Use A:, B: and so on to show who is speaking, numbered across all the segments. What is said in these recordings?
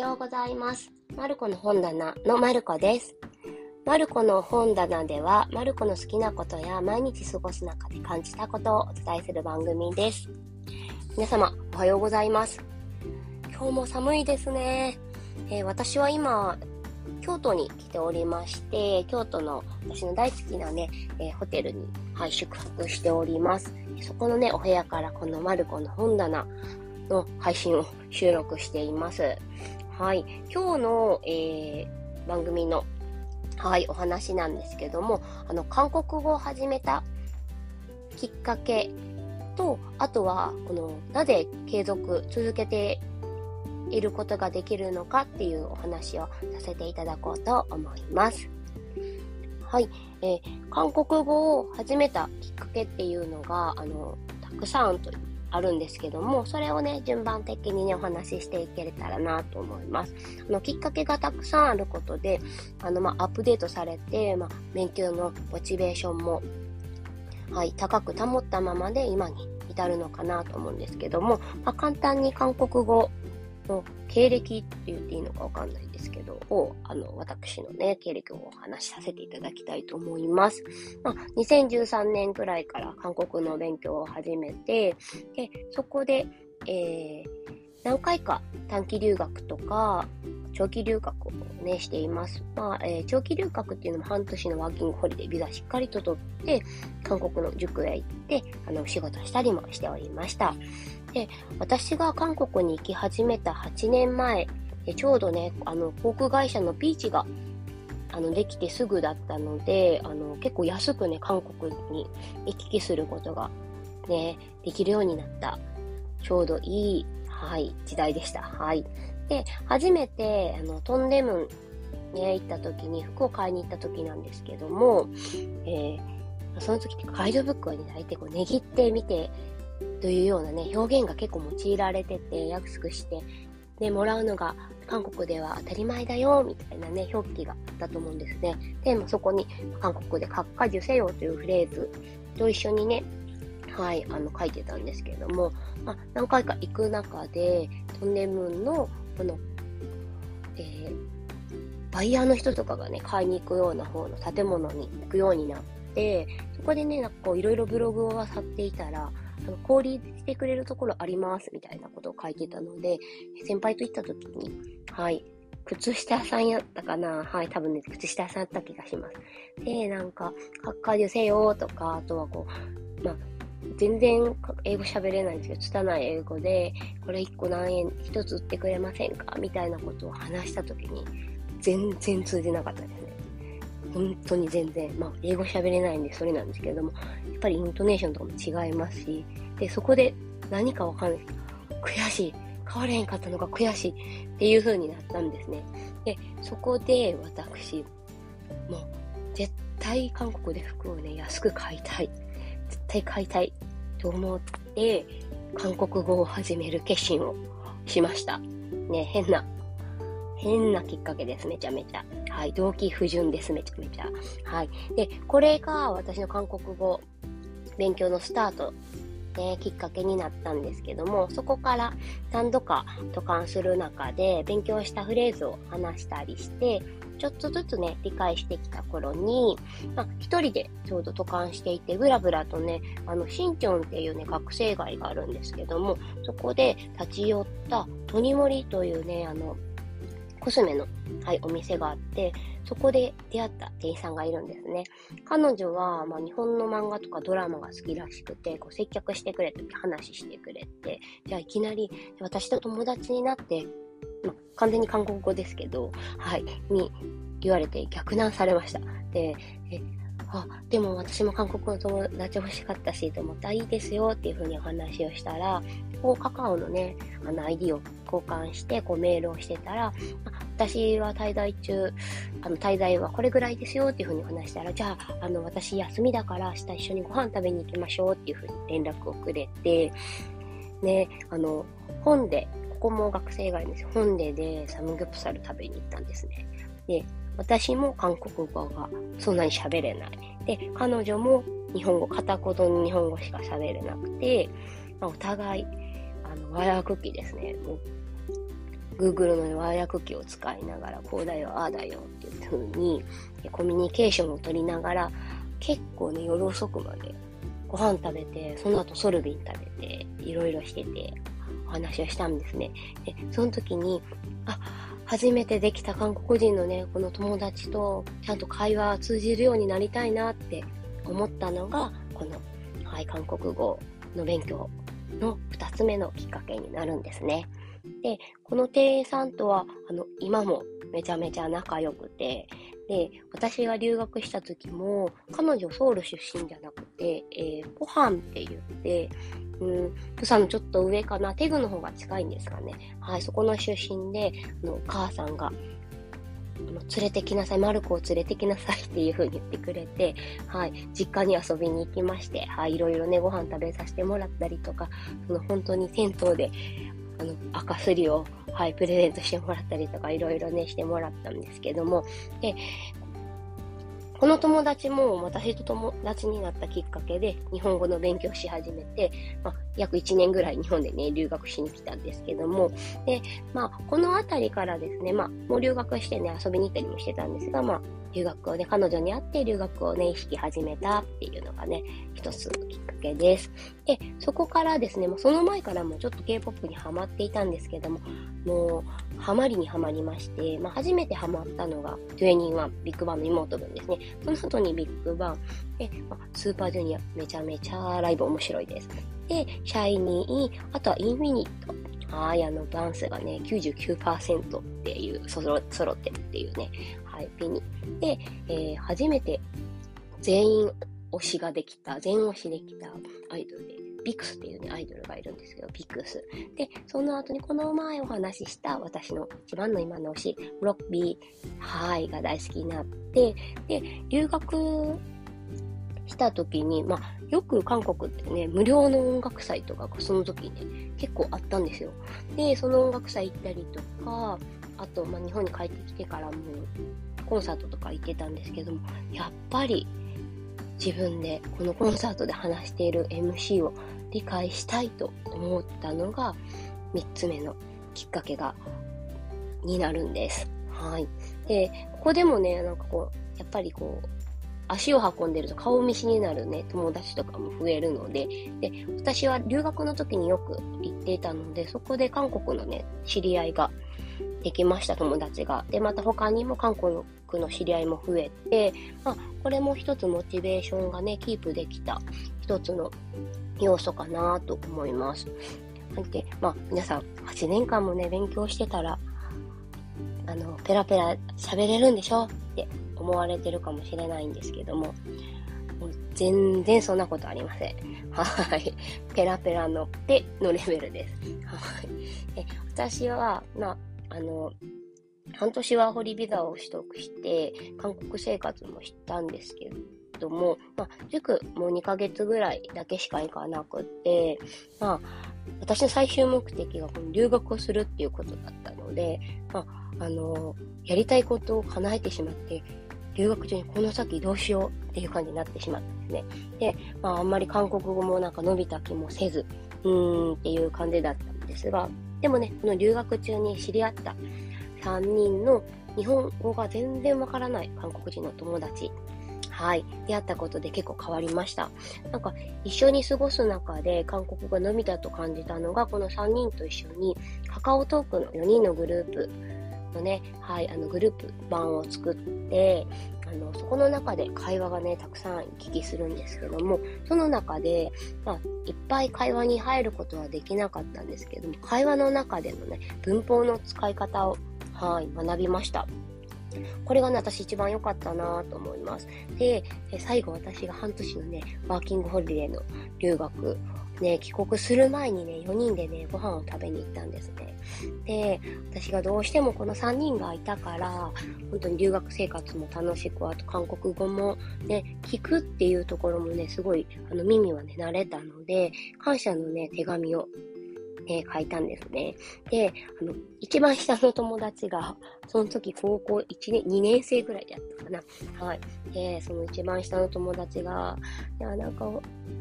A: ようございます。マルコの本棚のマルコです。マルコの本棚では、マルコの好きなことや毎日過ごす中で感じたことをお伝えする番組です。皆様、おはようございます。今日も寒いですね。えー、私は今、京都に来ておりまして、京都の私の大好きなね、えー、ホテルに、はい、宿泊しております。そこのね、お部屋からこのマルコの本棚の配信を収録しています。はい。今日の、えー、番組の、はい、お話なんですけども、あの、韓国語を始めたきっかけと、あとは、この、なぜ継続、続けていることができるのかっていうお話をさせていただこうと思います。はい。えー、韓国語を始めたきっかけっていうのが、あの、たくさんとあるんですけども、それをね、順番的にね、お話ししていけれたらなと思います。あの、きっかけがたくさんあることで、あの、まあ、アップデートされて、まあ、勉強のモチベーションも、はい、高く保ったままで今に至るのかなと思うんですけども、まあ、簡単に韓国語の経歴って言っていいのかわかんないですけど、を、あの、私のね、経歴をお話しさせていただきたいと思います。まあ、2013年くらいから韓国の勉強を始めて、で、そこで、えー、何回か短期留学とか、長期留学をね、しています。まあ、えー、長期留学っていうのも半年のワーキングホリデービザしっかりと取って、韓国の塾へ行って、あの、仕事したりもしておりました。で、私が韓国に行き始めた8年前、ちょうどね、あの、航空会社のピーチが、あの、できてすぐだったので、あの、結構安くね、韓国に行き来することが、ね、できるようになった、ちょうどいい、はい、時代でした。はい。で、初めて、あの、トンデムンね、行った時に、服を買いに行った時なんですけども、えー、その時ってガイドブックをね、大体こう、ねぎってみてというようなね、表現が結構用いられてて、安くして、で、もらうのが韓国では当たり前だよ、みたいなね、表記があったと思うんですね。で、もそこに韓国で閣下受せよというフレーズと一緒にね、はい、あの、書いてたんですけれども、まあ、何回か行く中で、トンネムンの、この、えー、バイヤーの人とかがね、買いに行くような方の建物に行くようになって、そこでね、なんかこう、いろいろブログを漁っていたら、あの、氷してくれるところあります、みたいなことを書いてたので、先輩と行った時に、はい、靴下屋さんやったかな？はい、多分ね、靴下屋さんやった気がします。で、なんか、カッカーせよとか、あとはこう、まあ、全然英語喋れないんですけど、拙い英語で、これ1個何円、1つ売ってくれませんか？みたいなことを話した時に、全然通じなかったです。本当に全然、まあ、英語喋れないんでそれなんですけれども、やっぱりイントネーションとかも違いますし、で、そこで何かわかんない。悔しい。変われへんかったのが悔しいっていう風になったんですね。で、そこで私、もう、絶対韓国で服をね、安く買いたい。絶対買いたいと思って、韓国語を始める決心をしました。ね、変な変なきっかけです、めちゃめちゃ。はい、動機不純です、めちゃめちゃ。はい。で、これが私の韓国語勉強のスタートね、きっかけになったんですけども、そこから何度か渡韓する中で勉強したフレーズを話したりして、ちょっとずつね、理解してきた頃に、まあ、一人でちょうど渡韓していて、ブラブラとね、あの、新チョンっていうね、学生街があるんですけども、そこで立ち寄ったトニモリというね、あの、コスメの、はい、お店があって、そこで出会った店員さんがいるんですね。彼女は、まあ、日本の漫画とかドラマが好きらしくて、こう接客してくれて話してくれて、じゃあいきなり私と友達になって、まあ、完全に韓国語ですけど、はい、に言われて逆難されました。で、え、あ、でも私も韓国の友達欲しかったし、と思ったらいいですよっていうふうにお話をしたら、こうカカオのね、あの ID を交換して、こうメールをしてたら、私は滞在中、あの滞在はこれぐらいですよっていうふうにお話したら、じゃあ、あの私休みだから明日一緒にご飯食べに行きましょうっていうふうに連絡をくれて、ね、あの、本で、こも学生街です。本ででサムギョプサル食べに行ったんですね。で、私も韓国語がそんなに喋れない。で、彼女も日本語、片言の日本語しか喋れなくて、まあ、お互い、あの、和訳機ですね。Google の和訳機を使いながら、こうだよ、ああだよっていう風に、コミュニケーションを取りながら、結構ね、夜遅くまでご飯食べて、その後ソルビン食べて、いろいろしてて、お話をしたんですね。で、その時に、あ、初めてできた韓国人のね、この友達とちゃんと会話通じるようになりたいなって思ったのが、この、はい、韓国語の勉強の2つ目のきっかけになるんですね。で、この店員さんとは、あの、今もめちゃめちゃ仲良くて、で、私が留学した時も、彼女ソウル出身じゃなくて、えー、ポハンって言って、うん、プサのちょっと上かな、テグの方が近いん。ですかね。はい、そこの出身で、あのお母さん。が、連れてきなさい、マルコを連れてきなさいっていう風に言ってくれて、はい、実家に遊びに行きまして、はい、いろいろね、ご飯食べさせてもらったりとか、その本当に銭湯で、あの、赤すりを、はい、プレゼントしてもらったりとか、いろいろね、してもらったん。ですけども、で、この友達も私と友達になったきっかけで日本語の勉強し始めて、まあ、約1年ぐらい日本でね、留学しに来たんですけども、で、まあ、この辺りからですね、まあ、もう留学してね、遊びに行ったりもしてたんですが、まあ、留学をね、彼女に会って留学をね、意識始めたっていうのがね、一つのきっかけです。で、そこからですね、もうその前からもちょっと K-POP にハマっていたんですけども、もう、ハマりにハマりまして、まあ、初めてハマったのが、21ビッグバンの妹分ですね。その後にビッグバン、で、まあ、スーパージュニア、めちゃめちゃライブ面白いです。で、シャイニー、あとはインフィニット。はい、あの、ダンスがね、99%っていう、そろ、揃ってるっていうね、はい、ピニ。で、えー、初めて全員推しができた、全推しできたアイドルで、ビクスっていうね、アイドルがいるんですけど、ビクス。で、その後にこの前お話しした私の一番の今の推し、ロッビー、はい、が大好きになって、で、留学した時に、まあ、よく韓国ってね、無料の音楽祭とかがその時ね、結構あったんですよ。で、その音楽祭行ったりとか、あと、まあ、日本に帰ってきてからも、コンサートとか行ってたんですけども、やっぱり自分でこのコンサートで話している MC を理解したいと思ったのが3つ目のきっかけが、になるんです。はい。で、ここでもね、なんかこう、やっぱりこう、足を運んでると顔見知りになるね、友達とかも増えるので、で、私は留学の時によく行っていたので、そこで韓国のね、知り合いができました、友達が。で、また他にも韓国の知り合いも増えて、まあ、これも一つモチベーションがね、キープできた一つの要素かなと思います。で、まあ、皆さん、8年間もね、勉強してたら、あの、ペラペラ喋れるんでしょ？って思われてるかもしれないんですけども、もう全然そんなことありません。はい。ペラペラのペのレベルです。はい。え私は、まあ、あの、半年ワーホリビザを取得して、韓国生活もしたんですけども、まあ、塾もう2ヶ月ぐらいだけしか行かなくて、まあ、私の最終目的がこの留学をするっていうことだったので、まあ、あの、やりたいことを叶えてしまって、留学中にこの先どうしようっていう感じになってしまったんですね。で、まあ、あんまり韓国語もなんか伸びた気もせず、うーんっていう感じだったんですが、でもね、この留学中に知り合った3人の日本語が全然わからない韓国人の友達はい、出会ったことで結構変わりました。なんか、一緒に過ごす中で韓国語が伸びたと感じたのが、この3人と一緒に、カカオトークの4人のグループのね、はい、あのグループ版を作って、あの、そこの中で会話がね、たくさん行き来するんですけども、その中で、まあ、いっぱい会話に入ることはできなかったんですけども、会話の中でのね、文法の使い方を、はい、学びました。これがね、私一番良かったなと思います。で、最後私が半年のね、ワーキングホリデーの留学ね、帰国する前にね、4人でね、ご飯を食べに行ったんですね。で、私がどうしてもこの3人がいたから、本当に留学生活も楽しく、あと韓国語もね、聞くっていうところもね、すごい、あの、耳はね、慣れたので、感謝のね、手紙をね、書いたんですね。で、あの、一番下の友達が、その時高校1年、2年生ぐらいだったかな。はい。で、その一番下の友達が、いや、なんか、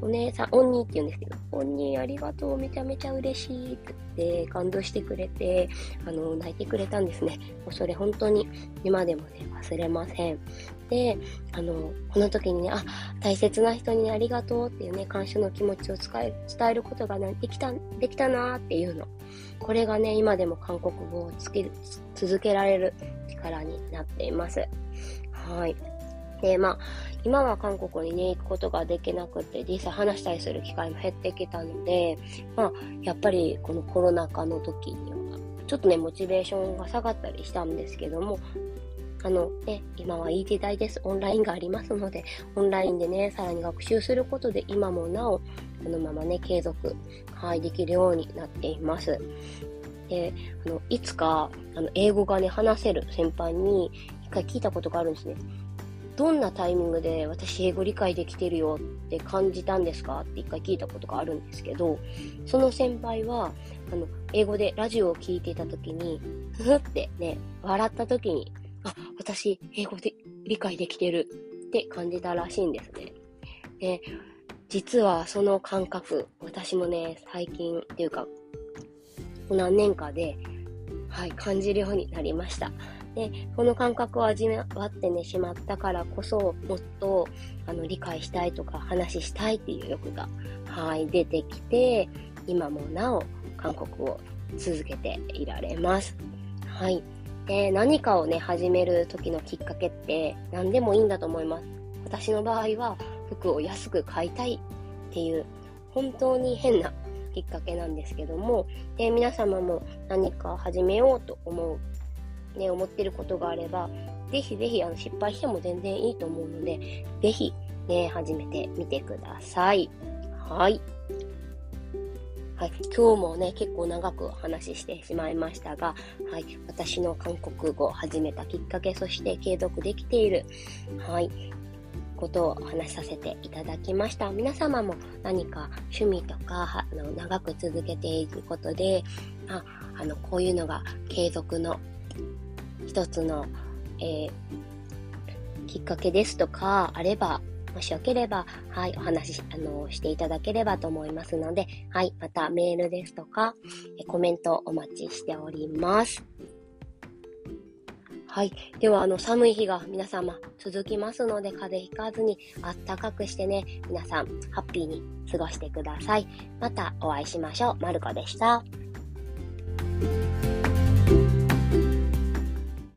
A: お姉さん、おんにって言うんですけど、おんにありがとう、めちゃめちゃ嬉しいって言って、感動してくれて、あの、泣いてくれたんですね。もうそれ本当に今でもね、忘れません。で、あの、この時にね、あ、大切な人にありがとうっていうね、感謝の気持ちを伝えることが、できた、できたなっていうの。これがね、今でも韓国語をつけ続けられる力になっています。はい。で、まあ、今は韓国にね、行くことができなくて、実際話したりする機会も減ってきたので、まあ、やっぱりこのコロナ禍の時には、ちょっとね、モチベーションが下がったりしたんですけども、あの、ね、今はいい時代です。オンラインがありますので、オンラインでね、さらに学習することで、今もなお、このままね、継続、はい、できるようになっています。で、あの、いつか、あの、英語がね、話せる先輩に、一回聞いたことがあるんですね。どんなタイミングで私英語理解できてるよって感じたんですか？って一回聞いたことがあるんですけど、その先輩は、あの、英語でラジオを聞いていた時に、ふふってね、笑った時に、あ、私、英語で理解できてるって感じたらしいんですね。で、実はその感覚、私もね、最近っていうか、何年かで、はい、感じるようになりました。で、この感覚を味わってね、しまったからこそ、もっと、あの、理解したいとか、話したいっていう欲が、はい、出てきて、今もなお、韓国を続けていられます。はい。で、何かをね、始める時のきっかけって何でもいいんだと思います。私の場合は服を安く買いたいっていう本当に変なきっかけなんですけども、で、皆様も何か始めようと思う、ね、思ってることがあれば、ぜひぜひあの失敗しても全然いいと思うので、ぜひね、始めてみてください。はい。はい、今日もね、結構長くお話ししてしまいましたが、はい、私の韓国語を始めたきっかけ、そして継続できている、はい、ことを話しさせていただきました。皆様も何か趣味とか、あの長く続けていくことで、あ、あの、こういうのが継続の一つの、えー、きっかけですとかあれば、もしよければ、はい、お話し、あの、していただければと思いますので、はい、またメールですとか、コメントお待ちしております。はい。では、あの、寒い日が皆様続きますので、風邪ひかずにあったかくしてね、皆さん、ハッピーに過ごしてください。またお会いしましょう。まるこでした。